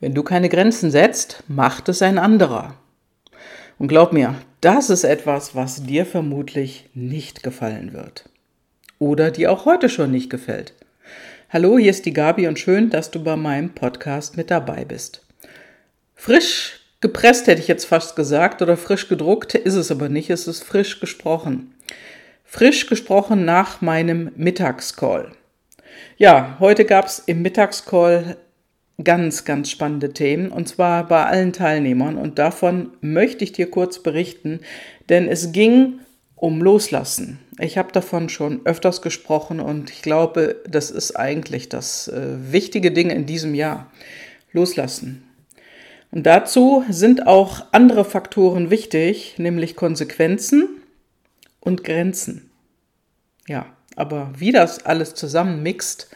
Wenn du keine Grenzen setzt, macht es ein anderer. Und glaub mir, das ist etwas, was dir vermutlich nicht gefallen wird. Oder dir auch heute schon nicht gefällt. Hallo, hier ist die Gabi und schön, dass du bei meinem Podcast mit dabei bist. Frisch gepresst hätte ich jetzt fast gesagt oder frisch gedruckt ist es aber nicht, es ist frisch gesprochen. Frisch gesprochen nach meinem Mittagscall. Ja, heute gab es im Mittagscall ganz, ganz spannende Themen und zwar bei allen Teilnehmern und davon möchte ich dir kurz berichten, denn es ging um Loslassen. Ich habe davon schon öfters gesprochen und ich glaube, das ist eigentlich das äh, wichtige Ding in diesem Jahr. Loslassen. Und dazu sind auch andere Faktoren wichtig, nämlich Konsequenzen und Grenzen. Ja, aber wie das alles zusammenmixt,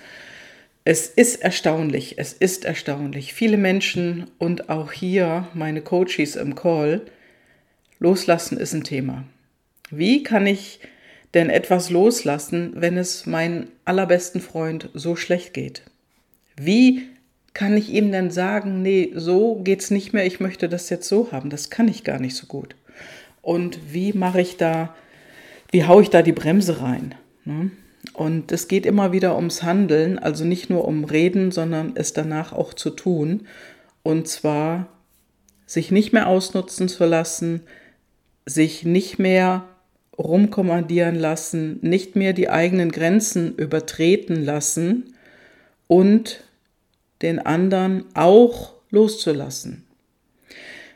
es ist erstaunlich, es ist erstaunlich. Viele Menschen und auch hier meine Coaches im Call, loslassen ist ein Thema. Wie kann ich denn etwas loslassen, wenn es meinem allerbesten Freund so schlecht geht? Wie kann ich ihm denn sagen, nee, so geht's nicht mehr, ich möchte das jetzt so haben? Das kann ich gar nicht so gut. Und wie mache ich da, wie haue ich da die Bremse rein? Ne? Und es geht immer wieder ums Handeln, also nicht nur um Reden, sondern es danach auch zu tun. Und zwar sich nicht mehr ausnutzen zu lassen, sich nicht mehr rumkommandieren lassen, nicht mehr die eigenen Grenzen übertreten lassen und den anderen auch loszulassen.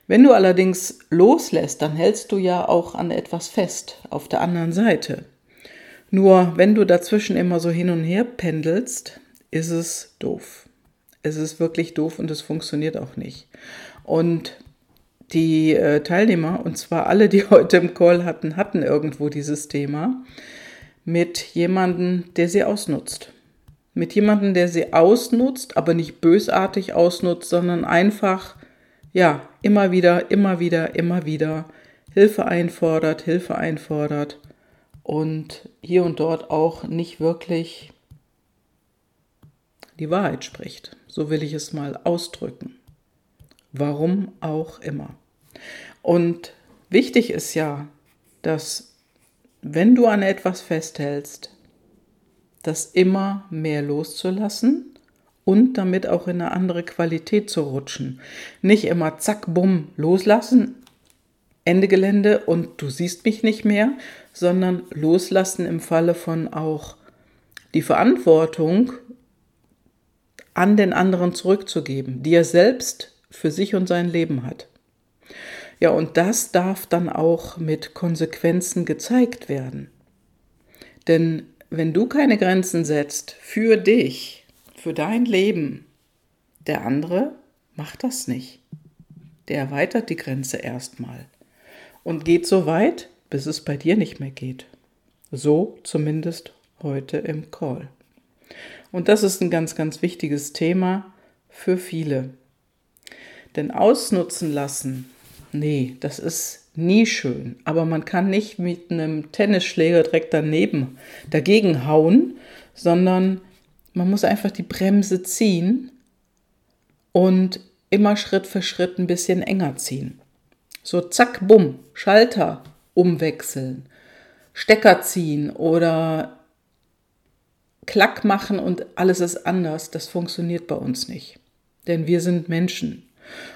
Wenn du allerdings loslässt, dann hältst du ja auch an etwas fest auf der anderen Seite. Nur wenn du dazwischen immer so hin und her pendelst, ist es doof. Es ist wirklich doof und es funktioniert auch nicht. Und die äh, Teilnehmer, und zwar alle, die heute im Call hatten, hatten irgendwo dieses Thema mit jemandem, der sie ausnutzt. Mit jemandem, der sie ausnutzt, aber nicht bösartig ausnutzt, sondern einfach, ja, immer wieder, immer wieder, immer wieder Hilfe einfordert, Hilfe einfordert und hier und dort auch nicht wirklich die Wahrheit spricht. So will ich es mal ausdrücken. Warum auch immer. Und wichtig ist ja, dass wenn du an etwas festhältst, das immer mehr loszulassen und damit auch in eine andere Qualität zu rutschen. Nicht immer zack, bumm, loslassen, Ende Gelände und du siehst mich nicht mehr, sondern loslassen im Falle von auch die Verantwortung an den anderen zurückzugeben, die er selbst für sich und sein Leben hat. Ja, und das darf dann auch mit Konsequenzen gezeigt werden. Denn wenn du keine Grenzen setzt für dich, für dein Leben, der andere macht das nicht. Der erweitert die Grenze erstmal und geht so weit, bis es bei dir nicht mehr geht. So zumindest heute im Call. Und das ist ein ganz, ganz wichtiges Thema für viele. Denn ausnutzen lassen, nee, das ist nie schön. Aber man kann nicht mit einem Tennisschläger direkt daneben dagegen hauen, sondern man muss einfach die Bremse ziehen und immer Schritt für Schritt ein bisschen enger ziehen. So zack, bumm, Schalter umwechseln, Stecker ziehen oder Klack machen und alles ist anders, das funktioniert bei uns nicht. Denn wir sind Menschen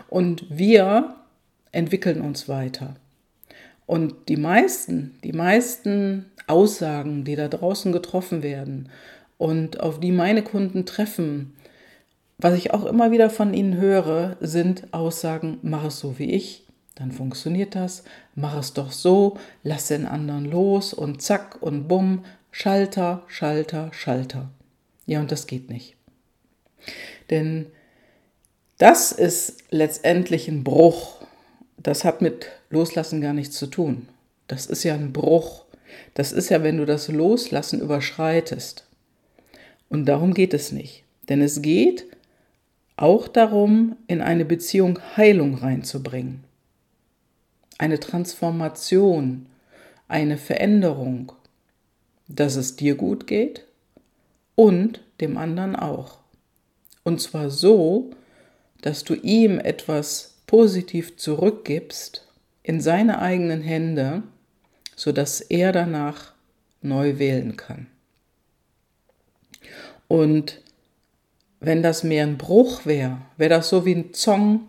und wir entwickeln uns weiter. Und die meisten, die meisten Aussagen, die da draußen getroffen werden und auf die meine Kunden treffen, was ich auch immer wieder von ihnen höre, sind Aussagen, mach es so wie ich, dann funktioniert das. Mach es doch so, lass den anderen los und zack und bumm, Schalter, Schalter, Schalter. Ja, und das geht nicht. Denn das ist letztendlich ein Bruch. Das hat mit Loslassen gar nichts zu tun. Das ist ja ein Bruch. Das ist ja, wenn du das Loslassen überschreitest. Und darum geht es nicht. Denn es geht auch darum, in eine Beziehung Heilung reinzubringen eine Transformation, eine Veränderung, dass es dir gut geht und dem anderen auch. Und zwar so, dass du ihm etwas positiv zurückgibst in seine eigenen Hände, sodass er danach neu wählen kann. Und wenn das mehr ein Bruch wäre, wäre das so wie ein Zong,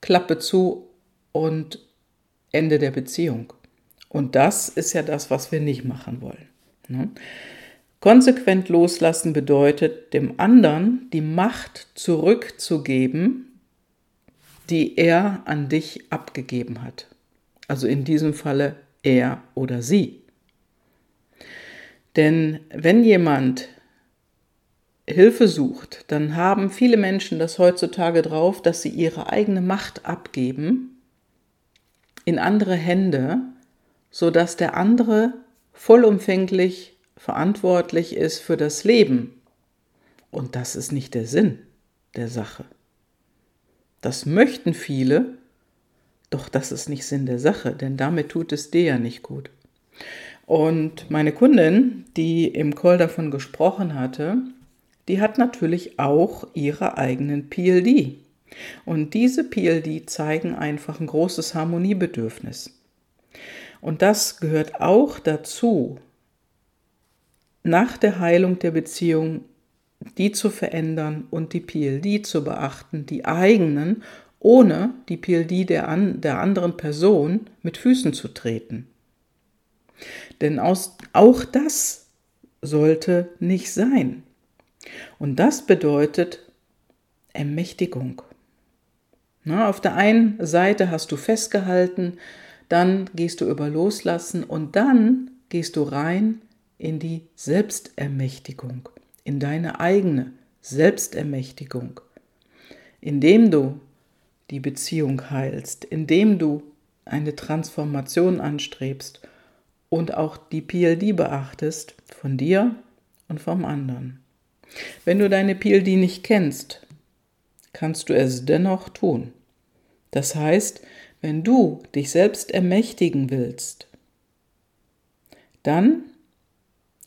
Klappe zu und Ende der Beziehung. Und das ist ja das, was wir nicht machen wollen. Ne? Konsequent loslassen bedeutet, dem anderen die Macht zurückzugeben, die er an dich abgegeben hat. Also in diesem Falle er oder sie. Denn wenn jemand Hilfe sucht, dann haben viele Menschen das heutzutage drauf, dass sie ihre eigene Macht abgeben in andere Hände, sodass der andere vollumfänglich verantwortlich ist für das Leben. Und das ist nicht der Sinn der Sache. Das möchten viele, doch das ist nicht Sinn der Sache, denn damit tut es dir ja nicht gut. Und meine Kundin, die im Call davon gesprochen hatte, die hat natürlich auch ihre eigenen PLD. Und diese PLD zeigen einfach ein großes Harmoniebedürfnis. Und das gehört auch dazu, nach der Heilung der Beziehung die zu verändern und die PLD zu beachten, die eigenen, ohne die PLD der, an, der anderen Person mit Füßen zu treten. Denn aus, auch das sollte nicht sein. Und das bedeutet Ermächtigung. Na, auf der einen Seite hast du festgehalten, dann gehst du über Loslassen und dann gehst du rein in die Selbstermächtigung, in deine eigene Selbstermächtigung, indem du die Beziehung heilst, indem du eine Transformation anstrebst und auch die PLD beachtest von dir und vom anderen. Wenn du deine PLD nicht kennst, kannst du es dennoch tun. Das heißt, wenn du dich selbst ermächtigen willst, dann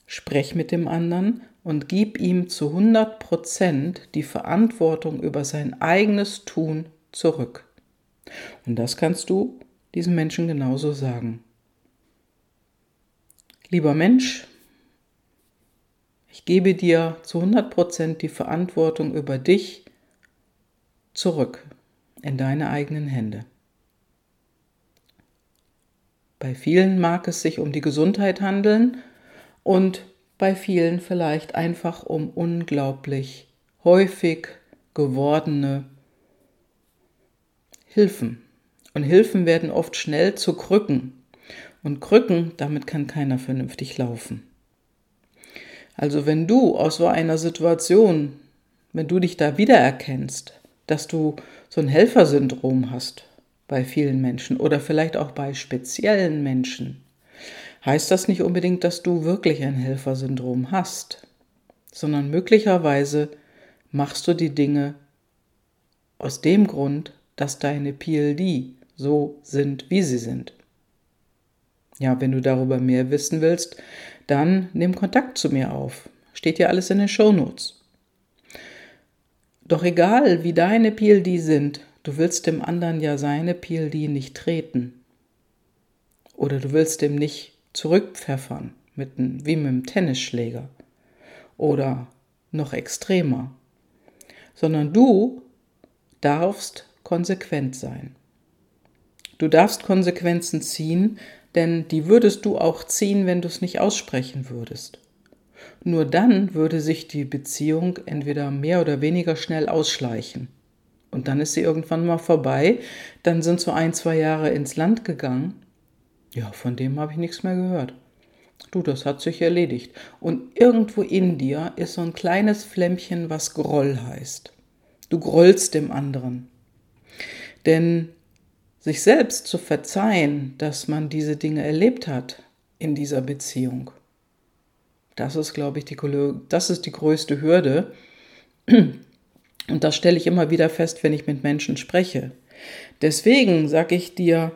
sprech mit dem anderen und gib ihm zu 100 Prozent die Verantwortung über sein eigenes Tun zurück. Und das kannst du diesem Menschen genauso sagen. Lieber Mensch, ich gebe dir zu 100 Prozent die Verantwortung über dich zurück in deine eigenen Hände. Bei vielen mag es sich um die Gesundheit handeln und bei vielen vielleicht einfach um unglaublich häufig gewordene Hilfen. Und Hilfen werden oft schnell zu Krücken. Und Krücken, damit kann keiner vernünftig laufen. Also wenn du aus so einer Situation, wenn du dich da wiedererkennst, dass du so ein Helfersyndrom hast bei vielen Menschen oder vielleicht auch bei speziellen Menschen, heißt das nicht unbedingt, dass du wirklich ein Helfersyndrom hast, sondern möglicherweise machst du die Dinge aus dem Grund, dass deine PLD so sind, wie sie sind. Ja, wenn du darüber mehr wissen willst, dann nimm Kontakt zu mir auf. Steht ja alles in den Show Notes. Doch egal, wie deine PLD sind, du willst dem anderen ja seine PLD nicht treten. Oder du willst dem nicht zurückpfeffern, mit, wie mit einem Tennisschläger. Oder noch extremer. Sondern du darfst konsequent sein. Du darfst Konsequenzen ziehen, denn die würdest du auch ziehen, wenn du es nicht aussprechen würdest. Nur dann würde sich die Beziehung entweder mehr oder weniger schnell ausschleichen. Und dann ist sie irgendwann mal vorbei, dann sind so ein, zwei Jahre ins Land gegangen. Ja, von dem habe ich nichts mehr gehört. Du, das hat sich erledigt. Und irgendwo in dir ist so ein kleines Flämmchen, was Groll heißt. Du grollst dem anderen. Denn sich selbst zu verzeihen, dass man diese Dinge erlebt hat in dieser Beziehung. Das ist, glaube ich, die, das ist die größte Hürde. Und das stelle ich immer wieder fest, wenn ich mit Menschen spreche. Deswegen sage ich dir,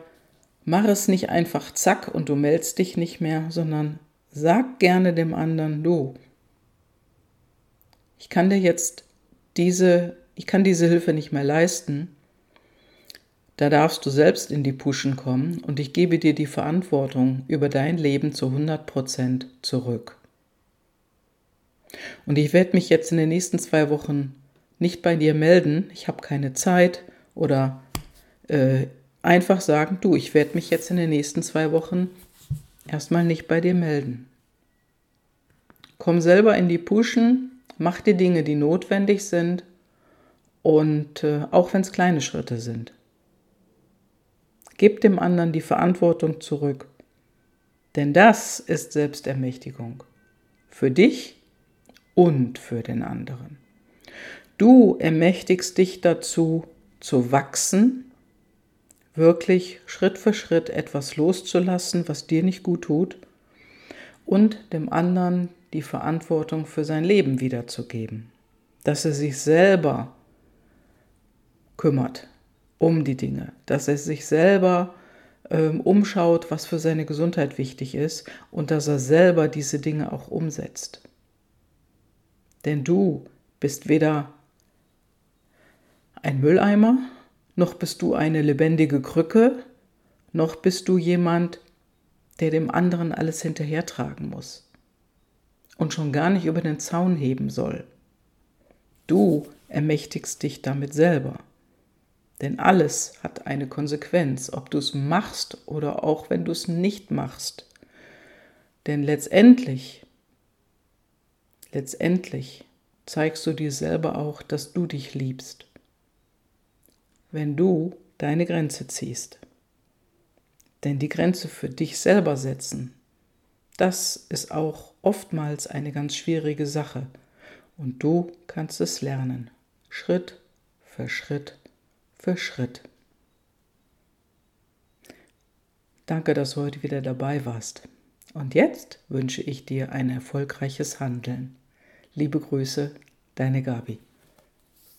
mach es nicht einfach zack und du meldest dich nicht mehr, sondern sag gerne dem anderen, du, ich kann dir jetzt diese ich kann diese Hilfe nicht mehr leisten, da darfst du selbst in die Puschen kommen und ich gebe dir die Verantwortung über dein Leben zu 100 Prozent zurück. Und ich werde mich jetzt in den nächsten zwei Wochen nicht bei dir melden, ich habe keine Zeit oder äh, einfach sagen, du, ich werde mich jetzt in den nächsten zwei Wochen erstmal nicht bei dir melden. Komm selber in die Puschen, mach die Dinge, die notwendig sind und äh, auch wenn es kleine Schritte sind. Gib dem anderen die Verantwortung zurück. Denn das ist Selbstermächtigung. Für dich und für den anderen. Du ermächtigst dich dazu, zu wachsen, wirklich Schritt für Schritt etwas loszulassen, was dir nicht gut tut, und dem anderen die Verantwortung für sein Leben wiederzugeben, dass er sich selber kümmert um die Dinge, dass er sich selber ähm, umschaut, was für seine Gesundheit wichtig ist und dass er selber diese Dinge auch umsetzt. Denn du bist weder ein Mülleimer, noch bist du eine lebendige Krücke, noch bist du jemand, der dem anderen alles hinterhertragen muss und schon gar nicht über den Zaun heben soll. Du ermächtigst dich damit selber. Denn alles hat eine Konsequenz, ob du es machst oder auch wenn du es nicht machst. Denn letztendlich, letztendlich zeigst du dir selber auch, dass du dich liebst wenn du deine Grenze ziehst. Denn die Grenze für dich selber setzen, das ist auch oftmals eine ganz schwierige Sache. Und du kannst es lernen, Schritt für Schritt für Schritt. Danke, dass du heute wieder dabei warst. Und jetzt wünsche ich dir ein erfolgreiches Handeln. Liebe Grüße, deine Gabi.